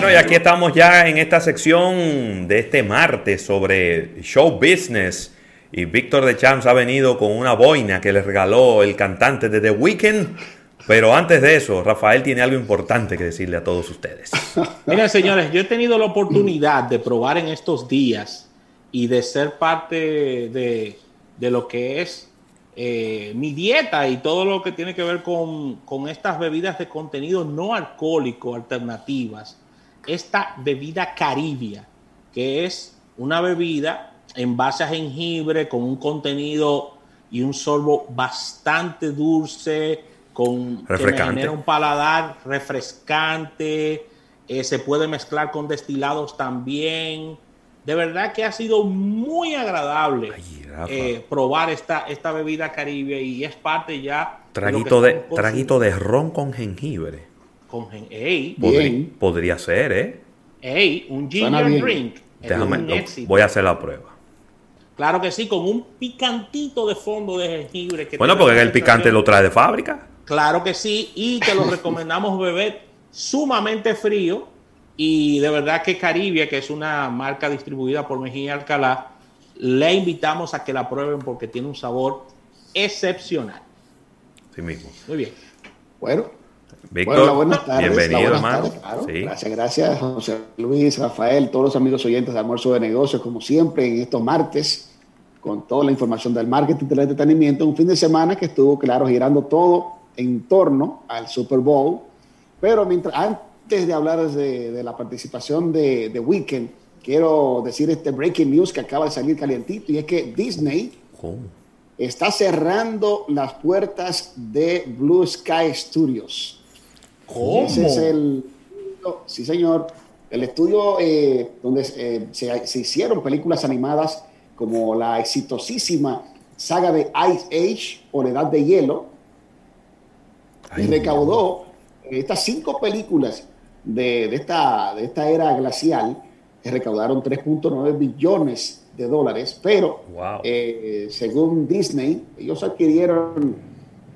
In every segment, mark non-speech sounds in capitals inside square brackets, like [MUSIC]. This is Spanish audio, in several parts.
Bueno, y aquí estamos ya en esta sección de este martes sobre show business. Y Víctor de Champs ha venido con una boina que le regaló el cantante de The Weeknd. Pero antes de eso, Rafael tiene algo importante que decirle a todos ustedes. [LAUGHS] Miren, señores, yo he tenido la oportunidad de probar en estos días y de ser parte de, de lo que es eh, mi dieta y todo lo que tiene que ver con, con estas bebidas de contenido no alcohólico alternativas esta bebida caribia, que es una bebida en base a jengibre con un contenido y un sorbo bastante dulce, con que genera un paladar refrescante, eh, se puede mezclar con destilados también. De verdad que ha sido muy agradable eh, probar esta, esta bebida caribia y es parte ya... Traguito de, traguito de ron con jengibre con ey, podría, ser, ¿eh? Ey, un ginger drink. Déjame, voy a hacer la prueba. Claro que sí, con un picantito de fondo de jengibre. bueno, porque el picante lo trae de fábrica. Claro que sí, y te lo [LAUGHS] recomendamos beber sumamente frío. Y de verdad que Caribia, que es una marca distribuida por Mejía Alcalá, le invitamos a que la prueben porque tiene un sabor excepcional. Sí mismo. Muy bien. Bueno, Víctor, tardes. Bienvenido, hermano. Gracias, gracias, José Luis, Rafael, todos los amigos oyentes de Almuerzo de Negocios, como siempre, en estos martes, con toda la información del marketing del entretenimiento. Un fin de semana que estuvo, claro, girando todo en torno al Super Bowl. Pero mientras, antes de hablar de, la participación de, de, Weekend, quiero decir este breaking news que acaba de salir calientito, y es que Disney está cerrando las puertas de Blue Sky Studios. ¿Cómo? Ese es el. Sí, señor. El estudio eh, donde eh, se, hicieron películas animadas como la exitosísima saga de Ice Age o La Edad de Hielo. y recaudó estas cinco películas de, esta, de esta era glacial, que recaudaron 3.9 billones de dólares, pero eh, según Disney, ellos adquirieron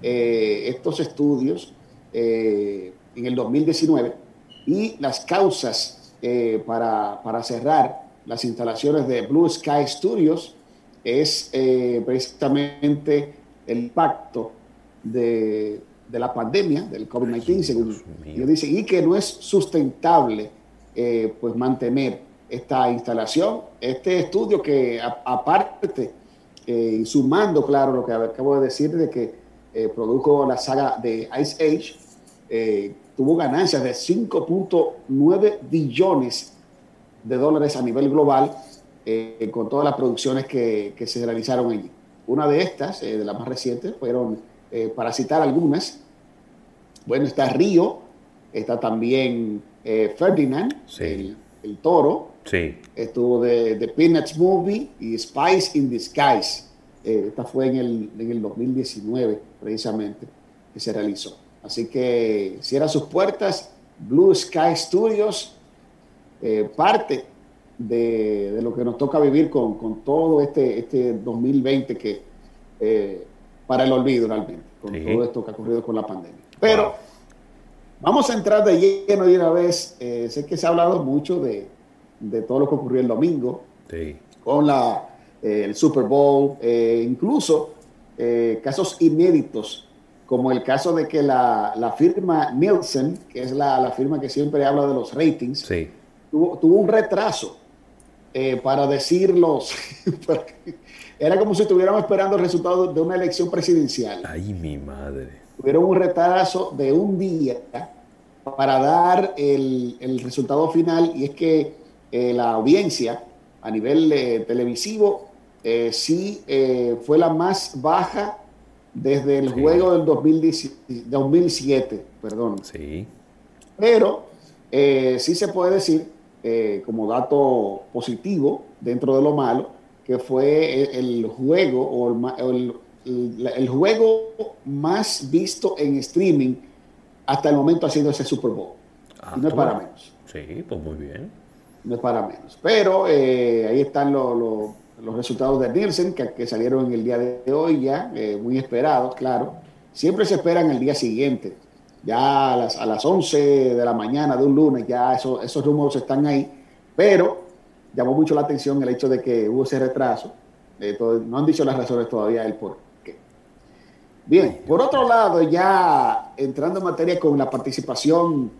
estos estudios en el 2019 y las causas eh, para, para, cerrar las instalaciones de Blue Sky Studios es eh, precisamente el impacto de, de la pandemia, del COVID-19, según ellos dicen, y que no es sustentable eh, pues mantener esta instalación. Este estudio que aparte, y sumando, claro, lo que acabo de decir de que produjo la saga de Ice Age, tuvo ganancias de 5.9 billones de dólares a nivel global eh, con todas las producciones que, se realizaron allí. Una de estas, eh, de las más recientes, fueron, eh, para citar algunas, bueno, está Río, está también Ferdinand, el, toro, sí. estuvo de, The Peanuts Movie y Spice in Disguise. esta fue en el, en el 2019, precisamente, que se realizó. Así que cierra sus puertas. Blue Sky Studios, eh, parte de, lo que nos toca vivir con, todo este, este 2020 que eh, para el olvido realmente, con todo esto que ha ocurrido con la pandemia. Pero vamos a entrar de lleno de una vez. Eh, sé que se ha hablado mucho de, todo lo que ocurrió el domingo con la, el Super Bowl, incluso casos inéditos como el caso de que la, firma Nielsen, que es la, firma que siempre habla de los ratings, tuvo, un retraso eh, para decirlos. [LAUGHS] Era como si estuviéramos esperando el resultado de una elección presidencial. Ay, mi madre. Tuvieron un retraso de un día para dar el, resultado final y es que eh, la audiencia a nivel eh, televisivo sí fue la más baja desde el juego del 2007, perdón. Sí. Pero eh, sí se puede decir, eh, como dato positivo dentro de lo malo, que fue el, juego o el, el, juego más visto en streaming hasta el momento ha sido ese Super Bowl. y no es para menos. Sí, pues muy bien. No es para menos. Pero eh, ahí están los los resultados de Nielsen, que, salieron en el día de hoy ya, eh, muy esperados, claro. Siempre se esperan el día siguiente ya a las, a las 11 de la mañana de un lunes, ya eso, esos rumores están ahí, pero llamó mucho la atención el hecho de que hubo ese retraso. Eh, no han dicho las razones todavía el por qué. Bien, por otro lado, ya entrando en materia con la participación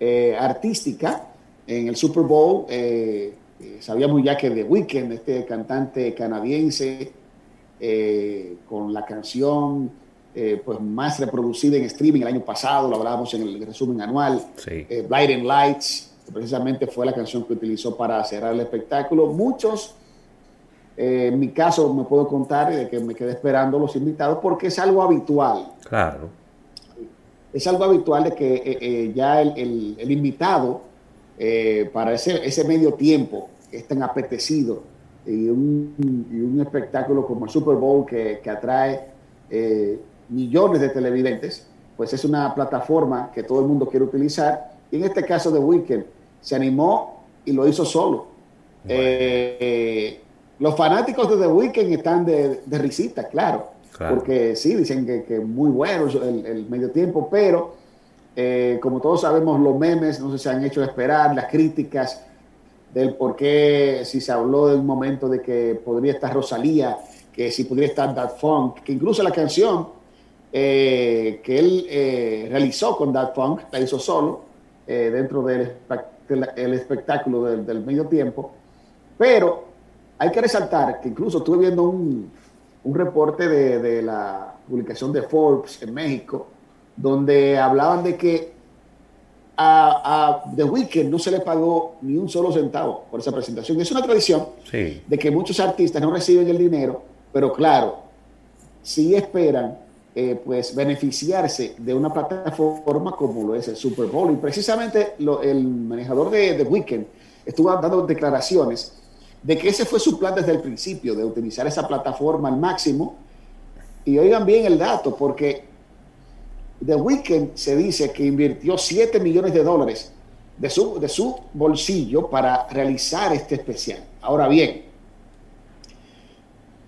eh, artística en el Super Bowl, eh, sabíamos ya que The Weeknd, este cantante canadiense, con la canción pues más reproducida en streaming el año pasado, lo hablábamos en el resumen anual, sí. Blinding Lights, precisamente fue la canción que utilizó para cerrar el espectáculo. Muchos, eh, en mi caso, me puedo contar de que me quedé esperando los invitados porque es algo habitual. Claro. Es algo habitual de que eh, eh, ya el, el, invitado para ese, ese medio tiempo es tan apetecido y un, y un espectáculo como el Super Bowl que, que atrae millones de televidentes, pues es una plataforma que todo el mundo quiere utilizar. Y en este caso de Weekend, se animó y lo hizo solo. Eh, los fanáticos de The Weeknd están de, risita, claro, porque sí, dicen que, que muy bueno el, medio tiempo, pero eh, como todos sabemos, los memes no se han hecho esperar, las críticas del por qué, si se habló de un momento de que podría estar Rosalía, que si podría estar That Funk, que incluso la canción eh, que él realizó con That Funk la hizo solo dentro del el espectáculo del, medio tiempo, pero hay que resaltar que incluso estuve viendo un, un reporte de, la publicación de Forbes en México, donde hablaban de que a, a, The Weeknd no se le pagó ni un solo centavo por esa presentación. Es una tradición de que muchos artistas no reciben el dinero, pero claro, si esperan eh, pues beneficiarse de una plataforma como lo es el Super Bowl. Y precisamente el manejador de, The Weekend estuvo dando declaraciones de que ese fue su plan desde el principio, de utilizar esa plataforma al máximo. Y oigan bien el dato, porque The Weeknd se dice que invirtió 7 millones de dólares de su, de su bolsillo para realizar este especial. Ahora bien,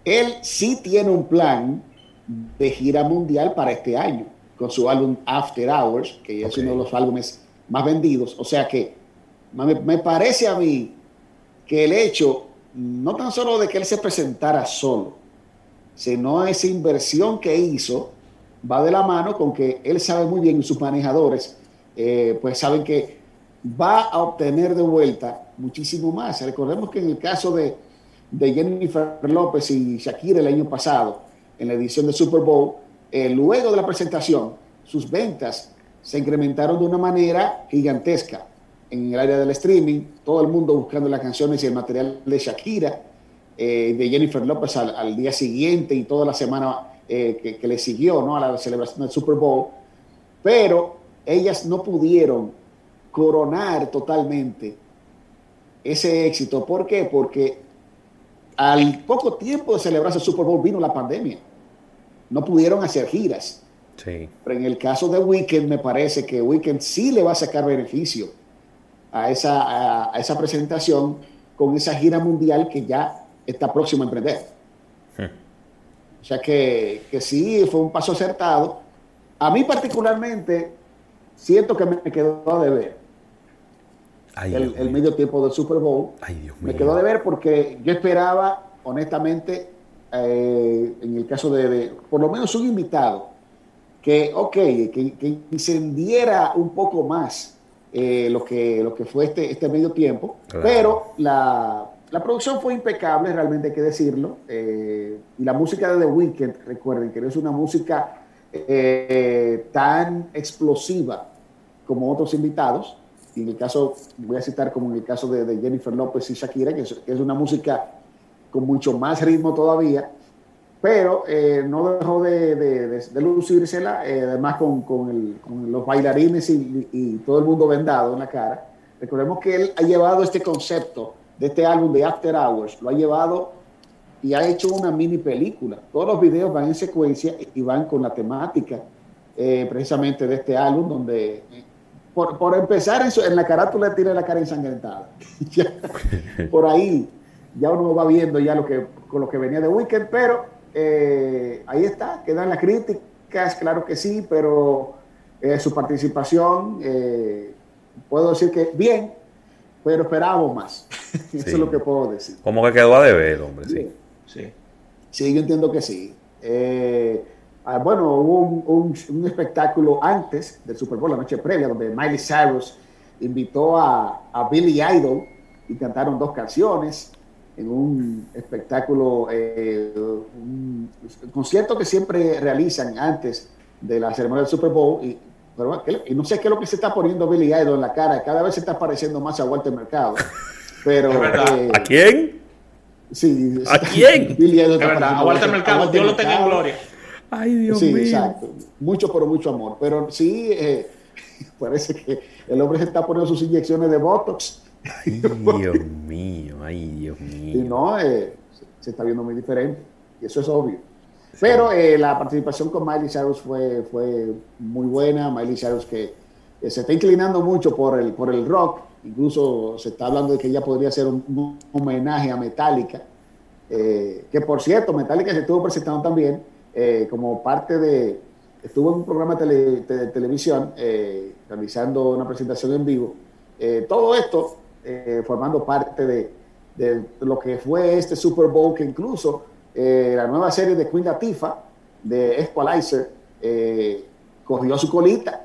él sí tiene un plan de gira mundial para este año, con su álbum After Hours, que es uno de los álbumes más vendidos. O sea que me, parece a mí que el hecho, no tan solo de que él se presentara solo, sino esa inversión que hizo, va de la mano con que él sabe muy bien sus manejadores, eh, pues saben que va a obtener de vuelta muchísimo más. Recordemos que en el caso de, de Jennifer López y Shakira el año pasado, en la edición de Super Bowl, eh, luego de la presentación, sus ventas se incrementaron de una manera gigantesca en el área del streaming, todo el mundo buscando las canciones y el material de Shakira, eh, de Jennifer López al, día siguiente y toda la semana eh, que, le siguió ¿no? a la celebración del Super Bowl, pero ellas no pudieron coronar totalmente ese éxito. ¿Por qué? Porque al poco tiempo de celebrarse el Super Bowl vino la pandemia. No pudieron hacer giras. Sí. Pero en el caso de Weekend me parece que Weekend sí le va a sacar beneficio a esa, a, esa presentación con esa gira mundial que ya está próximo a emprender. O sea que, que sí, fue un paso acertado. A mí particularmente siento que me quedó de ver el, medio tiempo del Super Bowl. me quedó de ver porque yo esperaba, honestamente, eh, en el caso de, por lo menos un invitado, que, ok, que, que encendiera un poco más eh, lo, que, lo que fue este, este medio tiempo, pero la, la, producción fue impecable, realmente hay que decirlo, eh, y la música de The Weeknd, recuerden que no es una música tan explosiva como otros invitados, y en el caso, voy a citar como en el caso de, Jennifer López y Shakira, que es, una música con mucho más ritmo todavía, pero eh, no dejó de, de, lucírsela, eh, además con, los bailarines y, todo el mundo vendado en la cara. Recordemos que él ha llevado este concepto de este álbum de After Hours, lo ha llevado y ha hecho una mini película. Todos los videos van en secuencia y van con la temática eh, precisamente de este álbum, donde por, empezar, en, en, la carátula tiene la cara ensangrentada. [LAUGHS] por ahí ya uno va viendo ya lo que, con lo que venía de Weekend, pero eh, ahí está, quedan las críticas, claro que sí, pero eh, su participación, eh, puedo decir que bien, pero esperábamos más. [LAUGHS] Eso es lo que puedo decir. Como que quedó a deber, hombre, sí. Sí, sí yo entiendo que sí. Eh, ah, bueno, hubo un, un, espectáculo antes del Super Bowl, la noche previa, donde Miley Cyrus invitó a, a Billy Idol y cantaron dos canciones en un espectáculo, eh, un, concierto que siempre realizan antes de la ceremonia del Super Bowl. Y, y no sé qué es lo que se está poniendo Billy Idol en la cara, cada vez se está pareciendo más a Walter Mercado. Pero, eh, ¿A quién? Sí, ¿A quién? [LAUGHS] Billy Idol a Walter Mercado, Dios lo tenga en gloria. Ay, Dios sí, exacto. Mucho, pero mucho amor. Pero sí, eh, [LAUGHS] parece que el hombre se está poniendo sus inyecciones de Botox Ay, Dios mío, ay, Dios mío. Y no, eh, se está viendo muy diferente, y eso es obvio. Pero eh, la participación con Miley Cyrus fue, fue muy buena. Miley Cyrus que se está inclinando mucho por el, por el rock, incluso se está hablando de que ella podría hacer un, homenaje a Metallica, eh, que por cierto, Metallica se estuvo presentando también como parte de, estuvo en un programa de, televisión realizando una presentación en vivo. todo esto eh, formando parte de, lo que fue este Super Bowl, que incluso eh, la nueva serie de Queen Latifah, de Equalizer, eh, cogió su colita.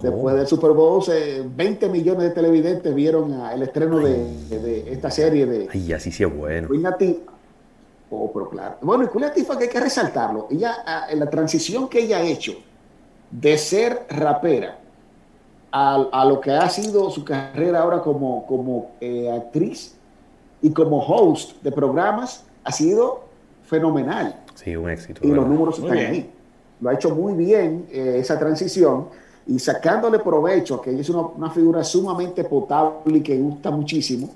Después del Super Bowl, 20 millones de televidentes vieron el estreno de, esta serie de Ay, así sí es bueno. Queen Latifah. Oh, pero claro. Bueno, y Queen Latifah que hay que resaltarlo. Ella, ah, en la transición que ella ha hecho de ser rapera a, lo que ha sido su carrera ahora como, como eh, actriz y como host de programas, ha sido fenomenal. Sí, un éxito. Y los números están ahí. Lo ha hecho muy bien eh, esa transición y sacándole provecho, que ella es una, figura sumamente potable y que gusta muchísimo,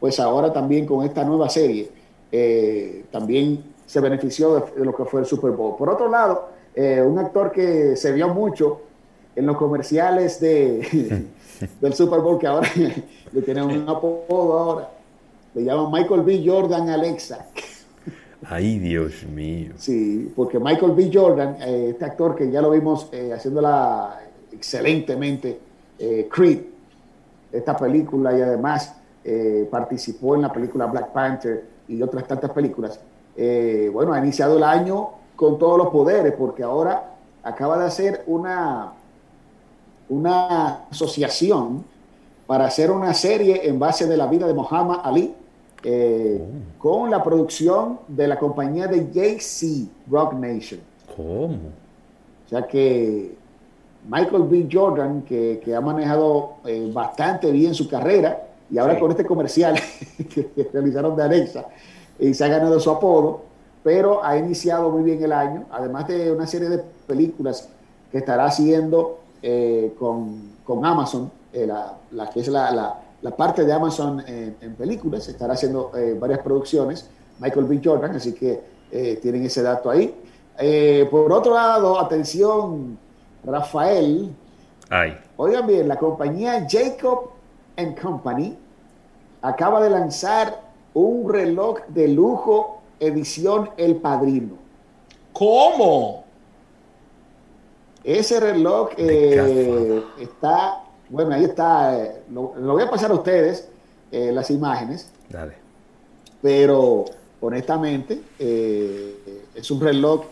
pues ahora también con esta nueva serie, eh, también se benefició de, lo que fue el Super Bowl. Por otro lado, un actor que se vio mucho en los comerciales de, [LAUGHS] del Super Bowl, que ahora [LAUGHS] le tienen un apodo ahora. Le llaman Michael B. Jordan Alexa. Ay, Dios mío. Sí, porque Michael B. Jordan, eh, este actor que ya lo vimos eh, haciéndola excelentemente, eh, Creed, esta película y además participó en la película Black Panther y otras tantas películas. bueno, ha iniciado el año con todos los poderes porque ahora acaba de hacer una, una asociación para hacer una serie en base de la vida de Muhammad Ali eh, oh. con la producción de la compañía de JC Rock Nation. ¿Cómo? O sea que Michael B. Jordan, que, ha manejado eh, bastante bien su carrera, y ahora con este comercial [LAUGHS] que realizaron de Alexa, y se ha ganado su apodo, pero ha iniciado muy bien el año, además de una serie de películas que estará haciendo eh, con, Amazon, eh, la, que es la, parte de Amazon en, películas, estará haciendo eh, varias producciones, Michael B. Jordan, así que tienen ese dato ahí. por otro lado, atención, Rafael. Oigan bien, la compañía Jacob Company acaba de lanzar un reloj de lujo edición El Padrino. ¿Cómo? Ese reloj eh, está, bueno, ahí está, eh, lo, voy a pasar a ustedes, eh, las imágenes. Dale. Pero honestamente, es un reloj,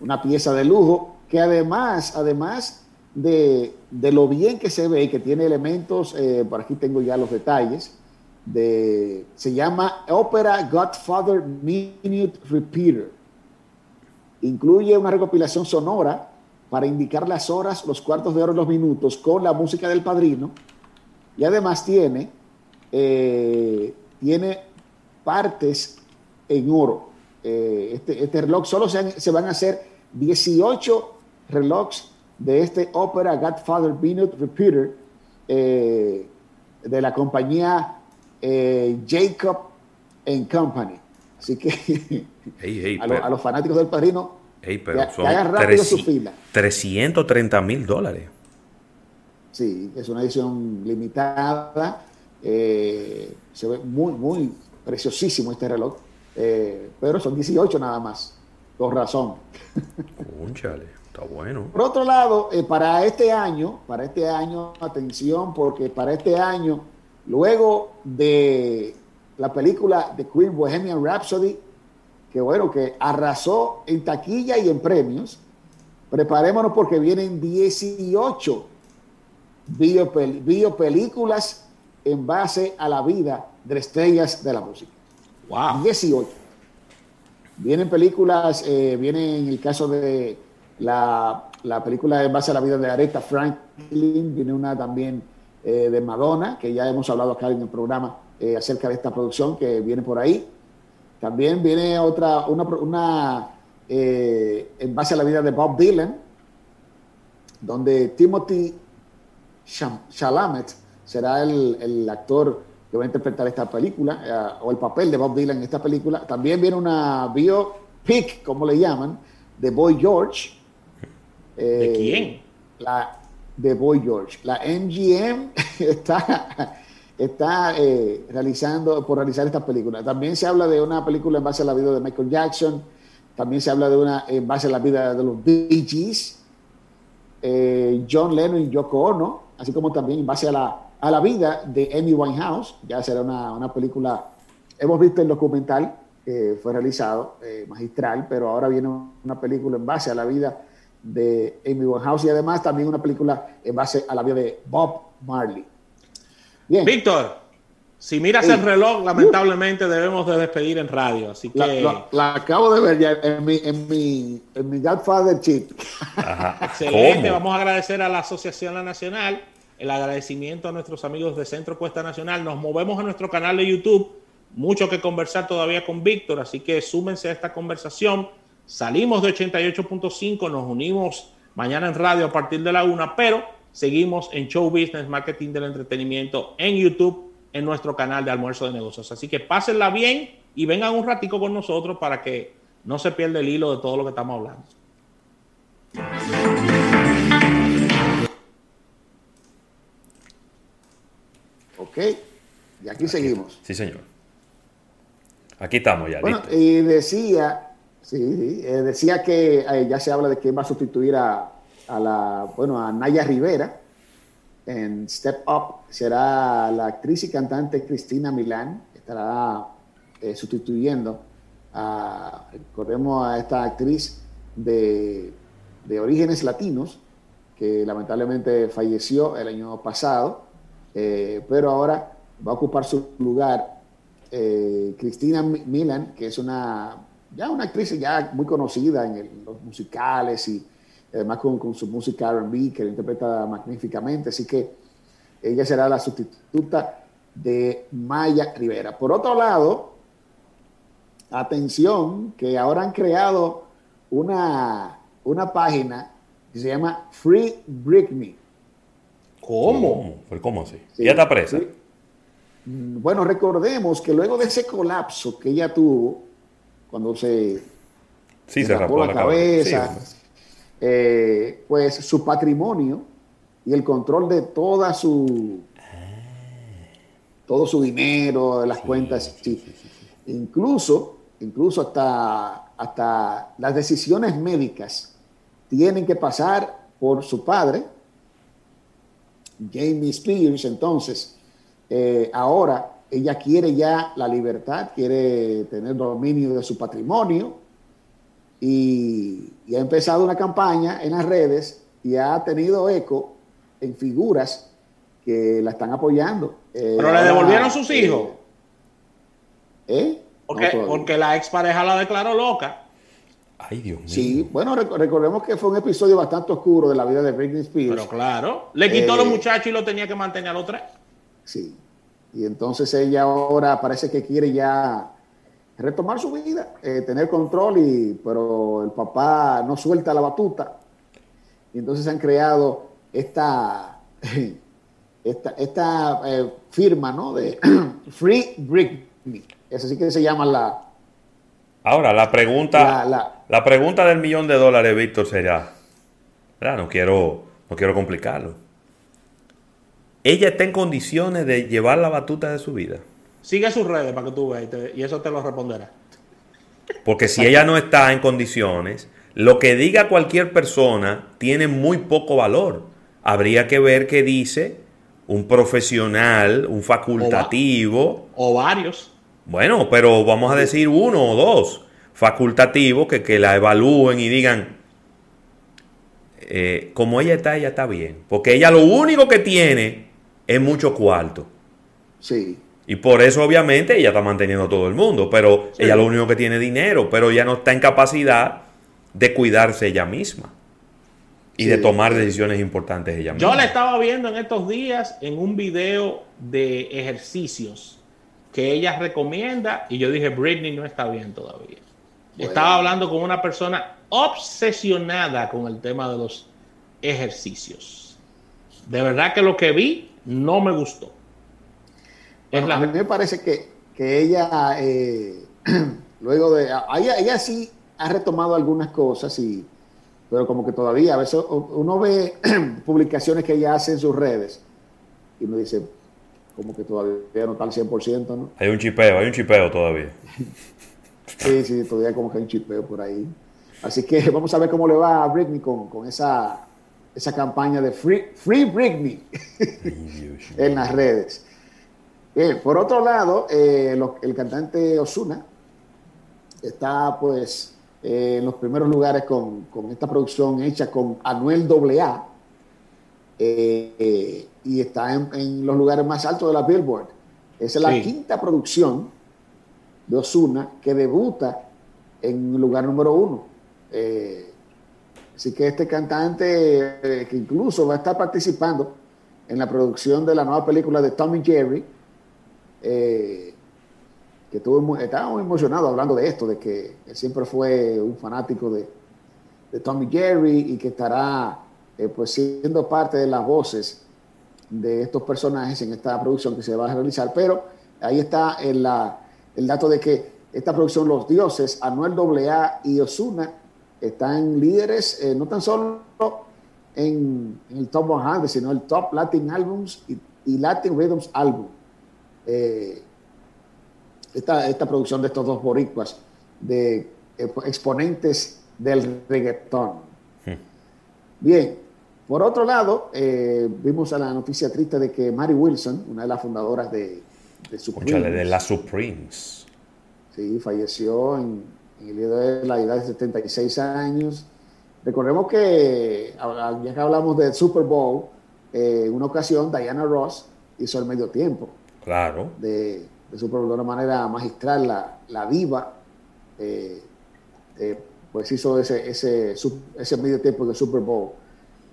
una pieza de lujo, que además, además de, lo bien que se ve y que tiene elementos, por aquí tengo ya los detalles, de, se llama Opera Godfather Minute Repeater. Incluye una recopilación sonora para indicar las horas, los cuartos de hora y los minutos con la música del padrino. Y además tiene, eh, tiene partes en oro. Eh, este, este, reloj solo se, van a hacer 18 relojes de este Opera Godfather Minute Repeater eh, de la compañía Jacob Company. Así que [LAUGHS] a, los fanáticos del padrino pero son 330 mil dólares. Sí, es una edición limitada. Eh, se ve muy, muy preciosísimo este reloj. Eh, pero son 18 nada más. Con razón. Está bueno. Por otro lado, eh, para este año, para este año, atención, porque para este año, luego de la película de Queen Bohemian Rhapsody, que bueno, que arrasó en taquilla y en premios, preparémonos porque vienen 18 biopelículas en base a la vida de estrellas de la música. Wow. 18. Vienen películas, eh, viene en el caso de la, película en base a la vida de Aretha Franklin, viene una también eh, de Madonna, que ya hemos hablado acá en el programa eh, acerca de esta producción que viene por ahí. También viene otra, una, una en base a la vida de Bob Dylan, donde Timothy Chalamet será el, el actor que va a interpretar esta película, eh, o el papel de Bob Dylan en esta película. También viene una biopic, como le llaman, de Boy George. ¿De eh, quién? La de Boy George. La MGM [LAUGHS] está, está eh, realizando, por realizar esta película. También se habla de una película en base a la vida de Michael Jackson. También se habla de una en base a la vida de los Bee Gees, John Lennon y Yoko Ono, así como también en base a la a la vida de Amy Winehouse. Ya será una, película, hemos visto el documental que fue realizado, eh, magistral, pero ahora viene una película en base a la vida de Amy Winehouse y además también una película en base a la vida de Bob Marley. Bien. Víctor, si miras el reloj, lamentablemente debemos de despedir en radio, así que... La, acabo de ver ya en mi, en mi, en mi Godfather chip. [LAUGHS] Excelente, vamos a agradecer a la Asociación La Nacional el agradecimiento a nuestros amigos de Centro Cuesta Nacional. Nos movemos a nuestro canal de YouTube. Mucho que conversar todavía con Víctor, así que súmense a esta conversación. Salimos de 88.5, nos unimos mañana en radio a partir de la una, pero seguimos en Show Business, Marketing del Entretenimiento en YouTube, en nuestro canal de Almuerzo de Negocios. Así que pásenla bien y vengan un ratico con nosotros para que no se pierda el hilo de todo lo que estamos hablando. Ok, y aquí, seguimos. Sí, señor. Aquí estamos ya. Bueno, y decía, sí, eh, decía que eh, ya se habla de quién va a sustituir a, la, bueno, a Naya Rivera en Step Up. Será la actriz y cantante Cristina Milán, estará eh, sustituyendo a, recordemos a esta actriz de, de orígenes latinos, que lamentablemente falleció el año pasado eh, pero ahora va a ocupar su lugar eh, Cristina Milan, que es una, ya una actriz ya muy conocida en los musicales y además con, su música RB, que lo interpreta magníficamente. Así que ella será la sustituta de Maya Rivera. Por otro lado, atención, que ahora han creado una, una página que se llama Free Britney. ¿Cómo? ¿Cómo así? ¿Ya está presa? Mm, bueno, recordemos que luego de ese colapso que ella tuvo, cuando se, sí, se, rapó, la, cabeza, eh, pues su patrimonio y el control de toda su todo su dinero, de las cuentas, incluso, incluso hasta, hasta las decisiones médicas tienen que pasar por su padre, Jamie Spears, entonces, eh, ahora ella quiere ya la libertad, quiere tener dominio de su patrimonio y, ha empezado una campaña en las redes y ha tenido eco en figuras que la están apoyando. Eh, Pero le devolvieron sus eh, hijos. ¿Eh? Porque, porque la expareja la declaró loca. Ay, Dios mío. Sí, bueno, recordemos que fue un episodio bastante oscuro de la vida de Britney Spears. Pero claro, le quitó a los eh, muchachos y lo tenía que mantener a los tres. Sí. Y entonces ella ahora parece que quiere ya retomar su vida, eh, tener control, y, pero el papá no suelta la batuta. Y entonces han creado esta, [LAUGHS] esta, esta eh, firma ¿no? de [CLEARS THROAT] Free Britney. Eso sí que se llama la, Ahora, la pregunta, la, pregunta del millón de dólares, Víctor, será, no quiero, no quiero complicarlo. ¿Ella está en condiciones de llevar la batuta de su vida? Sigue sus redes para que tú veas y, eso te lo responderá. Porque si ella no está en condiciones, lo que diga cualquier persona tiene muy poco valor. Habría que ver qué dice un profesional, un facultativo. O, varios. Bueno, pero vamos a decir uno o dos facultativos que, que la evalúen y digan, eh, como ella está, ella está bien. Porque ella lo único que tiene es mucho cuarto. Sí. Y por eso, obviamente, ella está manteniendo a todo el mundo. Pero ella lo único que tiene es dinero. Pero ella no está en capacidad de cuidarse ella misma. Y de tomar decisiones importantes ella misma. Yo la estaba viendo en estos días en un video de ejercicios que ella recomienda. Y yo dije, Britney no está bien todavía. Estaba hablando con una persona obsesionada con el tema de los ejercicios. De verdad que lo que vi no me gustó. A mí me parece que, ella, eh, [CLEARS THROAT] luego de... Ella, ella, sí ha retomado algunas cosas, y, pero como que todavía, a veces uno ve [CLEARS THROAT] publicaciones que ella hace en sus redes y uno dice, como que todavía no está al 100%, ¿no? Hay un chipeo, hay un chipeo todavía. [LAUGHS] sí, sí, todavía como que hay un chipeo por ahí. Así que [LAUGHS] vamos a ver cómo le va a Britney con, con esa, esa campaña de Free, free Britney [LAUGHS] en las redes. Bien, por otro lado, eh, el cantante Osuna está pues eh, en los primeros lugares con, con, esta producción hecha con Anuel AA eh, y está en, los lugares más altos de la Billboard. Esa es la quinta producción de Osuna que debuta en el lugar número uno. Eh, así que este cantante, eh, que incluso va a estar participando en la producción de la nueva película de Tommy Jerry, eh, que estuvo estaba muy emocionado hablando de esto, de que siempre fue un fanático de, Tommy Jerry y que estará pues siendo parte de las voces de estos personajes en esta producción que se va a realizar. Pero ahí está el, la, el dato de que esta producción, Los Dioses, Anuel AA y Osuna, están líderes eh, no tan solo en, el top 100, sino el top Latin Albums y, Latin Rhythms Album. Eh, esta, esta, producción de estos dos boricuas, de eh, exponentes del reggaetón. Hmm. Bien, por otro lado, vimos a la noticia triste de que Mary Wilson, una de las fundadoras de, de Supremes, de las Supremes, sí, falleció en, en el día de la edad de 76 años. Recordemos que, ya que hablamos del Super Bowl, eh, en una ocasión Diana Ross hizo el medio tiempo. Claro. De, Super Bowl de una manera magistral, la, la diva, eh, eh, pues hizo ese, ese, ese medio tiempo del Super Bowl.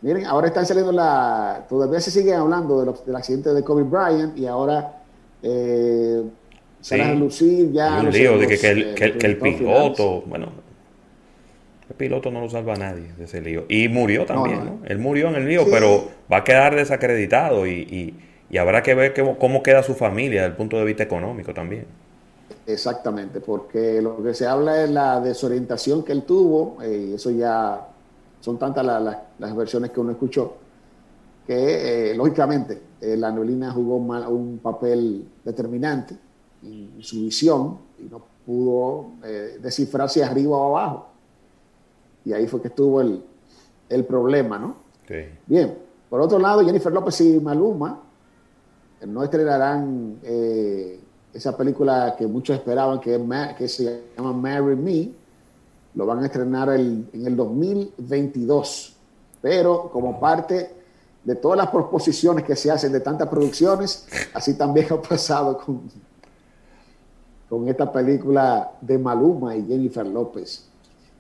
Miren, ahora están saliendo la. Todavía se sigue hablando de del accidente de Kobe Bryant y ahora se a relucir ya. un lío de que, el, que, el, piloto, bueno, el piloto no lo salva a nadie de ese lío. Y murió también, no, Él murió en el lío, pero va a quedar desacreditado y, y, habrá que ver cómo, queda su familia desde el punto de vista económico también. Exactamente, porque lo que se habla es la desorientación que él tuvo, eh, y eso ya son tantas las versiones que uno escuchó, que eh, lógicamente eh, la neblina jugó un papel determinante y su visión y no pudo eh, descifrar si arriba o abajo. Y ahí fue que estuvo el, el problema, ¿no? Bien, por otro lado, Jennifer López y Maluma no estrenarán eh, esa película que muchos esperaban, que, se llama Marry Me. Lo van a estrenar en el 2022. Pero como parte de todas las proposiciones que se hacen de tantas producciones, así también [LAUGHS] ha pasado con, con esta película de Maluma y Jennifer López,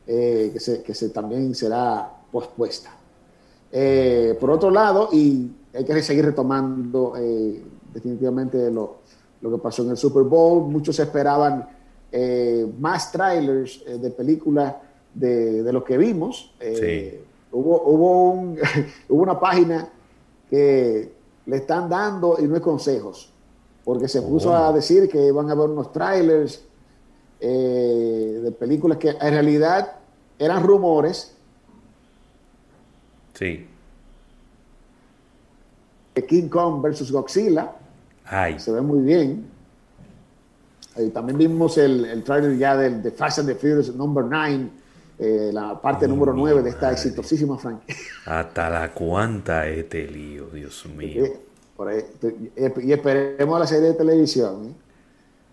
eh, que, se, que se, también será pospuesta. Eh, por otro lado, y hay que seguir retomando eh, definitivamente lo, lo, que pasó en el Super Bowl, muchos esperaban más trailers de películas de, de, lo que vimos. Hubo, hubo, un, [LAUGHS] hubo una página que le están dando y no es consejos porque se puso a decir que van a haber unos trailers eh, de películas que en realidad eran rumores. Sí. De King Kong versus Godzilla. Ay. Se ve muy bien. también vimos el, el trailer ya del de Fast and the Furious number 9, eh, la parte número 9 de esta exitosísima franquicia. Hasta la cuanta este lío, Dios [LAUGHS] mío. y esperemos la serie de televisión.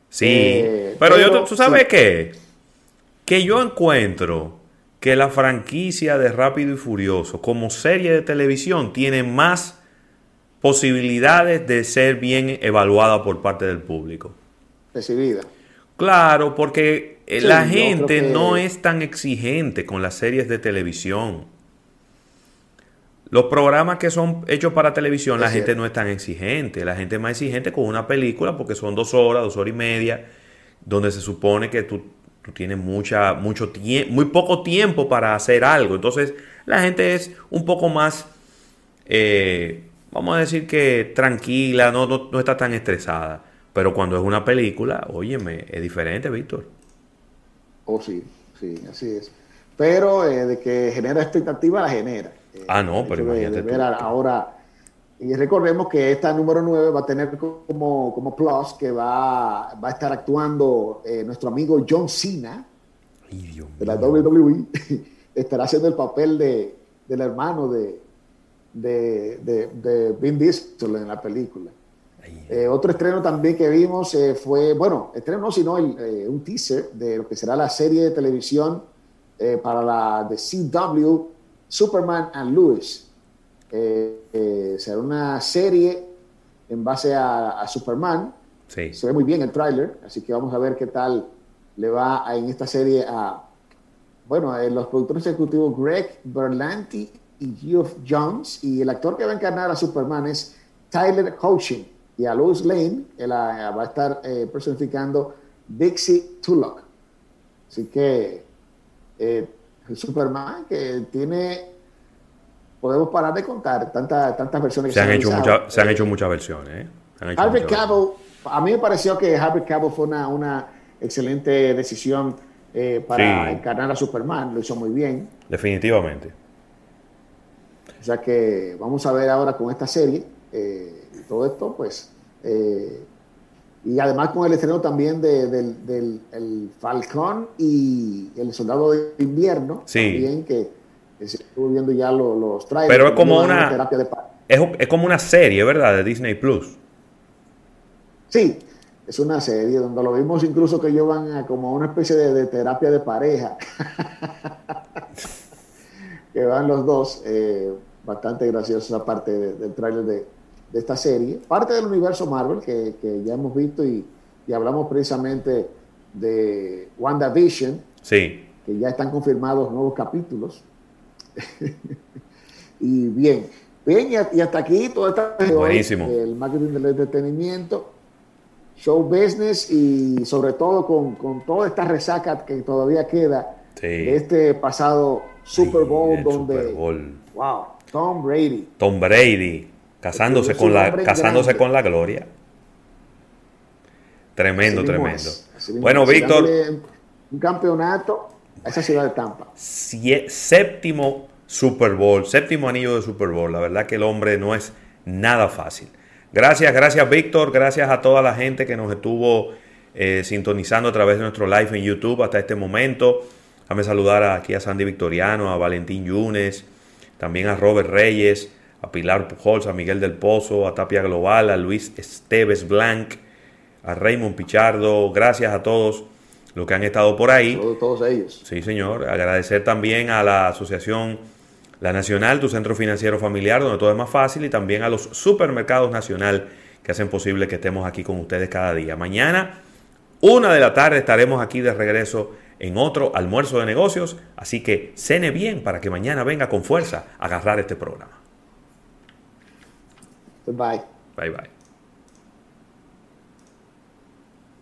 Sí, pero, yo, ¿tú sabes qué? Que yo encuentro que la franquicia de Rápido y Furioso como serie de televisión tiene más posibilidades de ser bien evaluada por parte del público. Recibida. Claro, porque eh, la gente no es tan exigente con las series de televisión. Los programas que son hechos para televisión, la gente no es tan exigente. La gente es más exigente con una película porque son dos horas, dos horas y media, donde se supone que tú, tienes mucha, mucho muy poco tiempo para hacer algo. Entonces, la gente es un poco más eh, vamos a decir que tranquila, no, no, está tan estresada. Pero cuando es una película, óyeme, es diferente, Víctor. Oh, sí, sí, así es. Pero eh, de que genera expectativa, la genera. Eh, ah, no, pero imagínate. ver ahora, y recordemos que esta número 9 va a tener como, como plus que va, va a estar actuando eh, nuestro amigo John Cena de la WWE. [LAUGHS] Estará haciendo el papel de, del hermano de, de, de, de Vin Diesel en la película. Eh, otro estreno también que vimos eh, fue, bueno, estreno no, sino eh, un teaser de lo que será la serie de televisión para la de CW, Superman and Lewis. será una serie en base a, Superman. Se ve muy bien el tráiler, así que vamos a ver qué tal le va en esta serie a, bueno, los productores ejecutivos Greg Berlanti y Geoff Jones. Y el actor que va a encarnar a Superman es Tyler Hoechlin. Y a Lois Lane él va a estar eh, personificando Dixie Tulloch. Así que eh, Superman que tiene podemos parar de contar tantas tantas versiones se, han, hecho se han hecho muchas versiones ¿eh? Harvey Cabo a mí me pareció que Harvey Cabo fue una, una excelente decisión para encarnar a Superman lo hizo muy bien definitivamente o sea que vamos a ver ahora con esta serie eh, todo esto, pues. Eh, y además con el estreno también del, el Falcón y el Soldado de Invierno. Sí. También que, estuvo viendo ya los, los trailers. Pero es como una. es, es, como una serie, ¿verdad? De Disney Plus. Sí, es una serie donde lo vimos incluso que ellos van a como una especie de, terapia de pareja. [LAUGHS] que van los dos. Eh, bastante graciosa esa parte del tráiler de, esta serie. Parte del universo Marvel que, ya hemos visto y, hablamos precisamente de WandaVision. Sí. Que ya están confirmados nuevos capítulos. [LAUGHS] y bien, bien, y, hasta aquí todo está Buenísimo. el marketing del entretenimiento, show business y sobre todo con, toda esta resaca que todavía queda de este pasado Super Bowl donde Super Bowl. wow Tom Brady. Tom Brady, casándose, con la, casándose con la gloria. Tremendo, tremendo. bueno, Víctor. Un campeonato a esa ciudad de Tampa. Séptimo Super Bowl, séptimo anillo de Super Bowl. La verdad que el hombre no es nada fácil. Gracias, gracias Víctor, gracias a toda la gente que nos estuvo eh, sintonizando a través de nuestro live en YouTube hasta este momento. Déjame saludar aquí a Sandy Victoriano, a Valentín Yunes, también a Robert Reyes, a Pilar Pujols, a Miguel del Pozo, a Tapia Global, a Luis Esteves Blanc, a Raymond Pichardo. Gracias a todos los que han estado por ahí. Todos, todos ellos. Sí, señor. Agradecer también a la Asociación La Nacional, tu centro financiero familiar, donde todo es más fácil, y también a los supermercados Nacional que hacen posible que estemos aquí con ustedes cada día. Mañana, una de la tarde, estaremos aquí de regreso en otro almuerzo de negocios, así que cene bien para que mañana venga con fuerza a agarrar este programa. Bye. Bye bye.